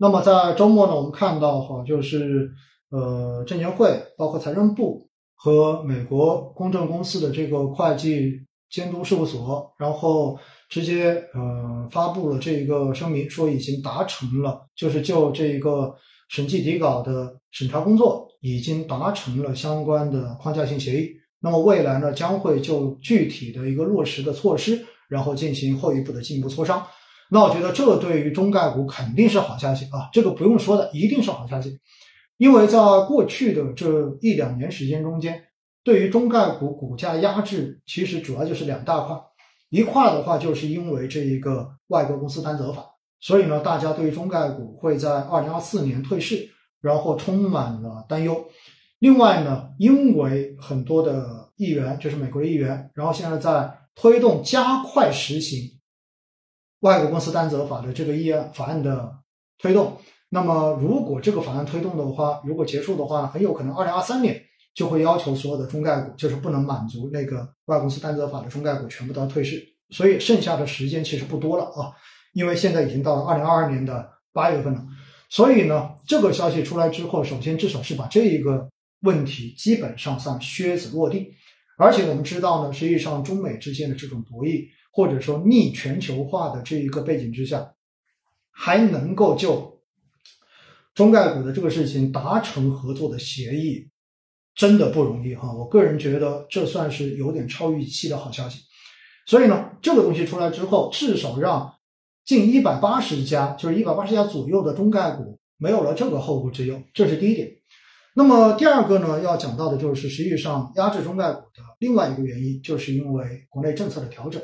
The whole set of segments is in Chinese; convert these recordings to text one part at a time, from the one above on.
那么在周末呢，我们看到哈，就是呃，证监会包括财政部和美国公证公司的这个会计监督事务所，然后直接呃发布了这一个声明，说已经达成了，就是就这一个审计底稿的审查工作已经达成了相关的框架性协议。那么未来呢，将会就具体的一个落实的措施，然后进行后一步的进一步磋商。那我觉得这对于中概股肯定是好消息啊，这个不用说的，一定是好消息。因为在过去的这一两年时间中间，对于中概股股价压制，其实主要就是两大块。一块的话，就是因为这一个外国公司担责法，所以呢，大家对于中概股会在二零二四年退市，然后充满了担忧。另外呢，因为很多的议员，就是美国的议员，然后现在在推动加快实行。外国公司担责法的这个议案法案的推动，那么如果这个法案推动的话，如果结束的话，很有可能二零二三年就会要求所有的中概股，就是不能满足那个外国公司担责法的中概股全部都要退市。所以剩下的时间其实不多了啊，因为现在已经到了二零二二年的八月份了。所以呢，这个消息出来之后，首先至少是把这一个问题基本上算靴子落地，而且我们知道呢，实际上中美之间的这种博弈。或者说逆全球化的这一个背景之下，还能够就中概股的这个事情达成合作的协议，真的不容易哈。我个人觉得这算是有点超预期的好消息。所以呢，这个东西出来之后，至少让近一百八十家，就是一百八十家左右的中概股没有了这个后顾之忧，这是第一点。那么第二个呢，要讲到的就是实际上压制中概股的另外一个原因，就是因为国内政策的调整。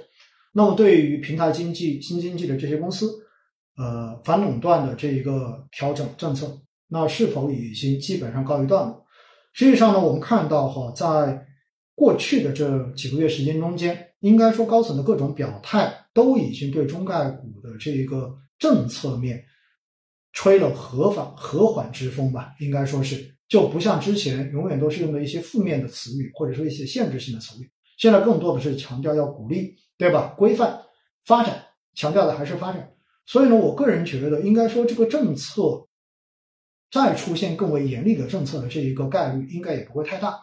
那么，对于平台经济、新经济的这些公司，呃，反垄断的这一个调整政策，那是否已经基本上告一段落？实际上呢，我们看到哈，在过去的这几个月时间中间，应该说高层的各种表态都已经对中概股的这一个政策面吹了和缓和缓之风吧，应该说是就不像之前永远都是用的一些负面的词语，或者说一些限制性的词语，现在更多的是强调要鼓励。对吧？规范发展，强调的还是发展。所以呢，我个人觉得，应该说这个政策再出现更为严厉的政策的这一个概率，应该也不会太大。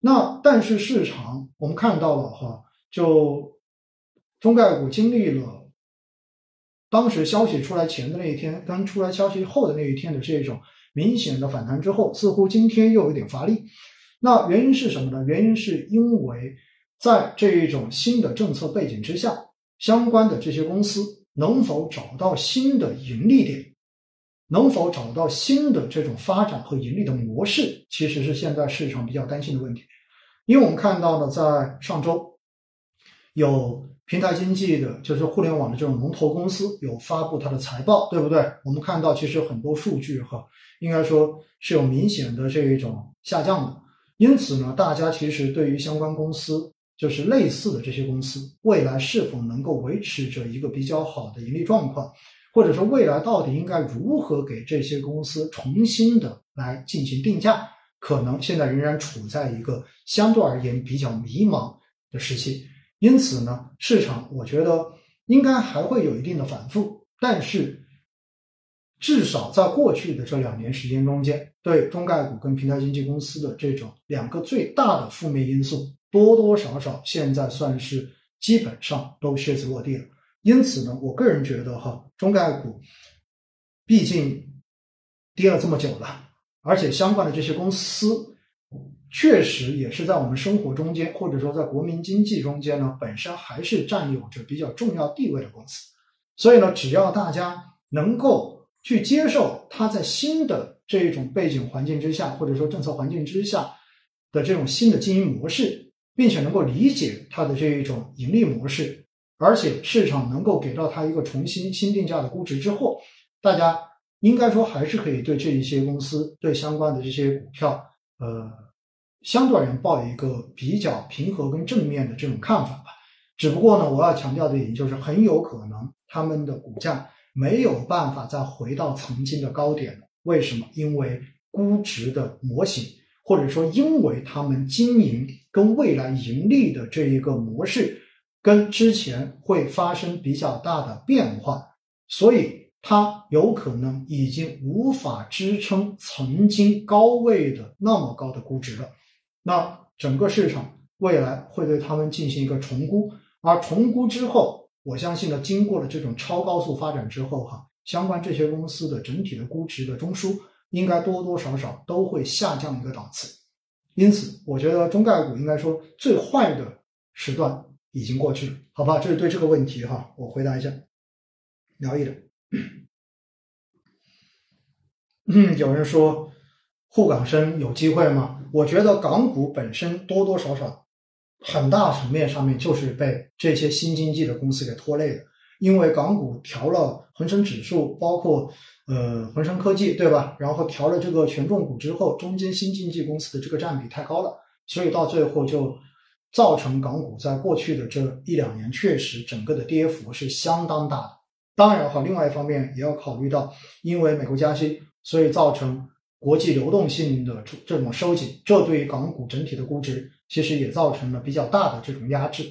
那但是市场我们看到了哈，就中概股经历了当时消息出来前的那一天，跟出来消息后的那一天的这种明显的反弹之后，似乎今天又有点乏力。那原因是什么呢？原因是因为。在这一种新的政策背景之下，相关的这些公司能否找到新的盈利点，能否找到新的这种发展和盈利的模式，其实是现在市场比较担心的问题。因为我们看到呢，在上周有平台经济的，就是互联网的这种龙头公司有发布它的财报，对不对？我们看到其实很多数据哈，应该说是有明显的这一种下降的。因此呢，大家其实对于相关公司。就是类似的这些公司，未来是否能够维持着一个比较好的盈利状况，或者说未来到底应该如何给这些公司重新的来进行定价，可能现在仍然处在一个相对而言比较迷茫的时期。因此呢，市场我觉得应该还会有一定的反复，但是至少在过去的这两年时间中间，对中概股跟平台经纪公司的这种两个最大的负面因素。多多少少现在算是基本上都靴子落地了，因此呢，我个人觉得哈，中概股毕竟跌了这么久了，而且相关的这些公司确实也是在我们生活中间，或者说在国民经济中间呢，本身还是占有着比较重要地位的公司。所以呢，只要大家能够去接受它在新的这一种背景环境之下，或者说政策环境之下的这种新的经营模式。并且能够理解它的这一种盈利模式，而且市场能够给到它一个重新新定价的估值之后，大家应该说还是可以对这一些公司、对相关的这些股票，呃，相对而言抱一个比较平和跟正面的这种看法吧。只不过呢，我要强调的一点就是，很有可能他们的股价没有办法再回到曾经的高点了。为什么？因为估值的模型。或者说，因为他们经营跟未来盈利的这一个模式，跟之前会发生比较大的变化，所以它有可能已经无法支撑曾经高位的那么高的估值了。那整个市场未来会对他们进行一个重估，而重估之后，我相信呢，经过了这种超高速发展之后，哈，相关这些公司的整体的估值的中枢应该多多少少都会下降一个档次。因此，我觉得中概股应该说最坏的时段已经过去了，好吧？这是对这个问题哈，我回答一下，聊一聊。嗯，有人说沪港深有机会吗？我觉得港股本身多多少少很大层面上面就是被这些新经济的公司给拖累的，因为港股调了恒生指数，包括呃恒生科技，对吧？然后调了这个权重股之后，中间新经济公司的这个占比太高了，所以到最后就造成港股在过去的这一两年确实整个的跌幅是相当大的。当然哈，另外一方面也要考虑到，因为美国加息，所以造成国际流动性的这种收紧，这对于港股整体的估值其实也造成了比较大的这种压制。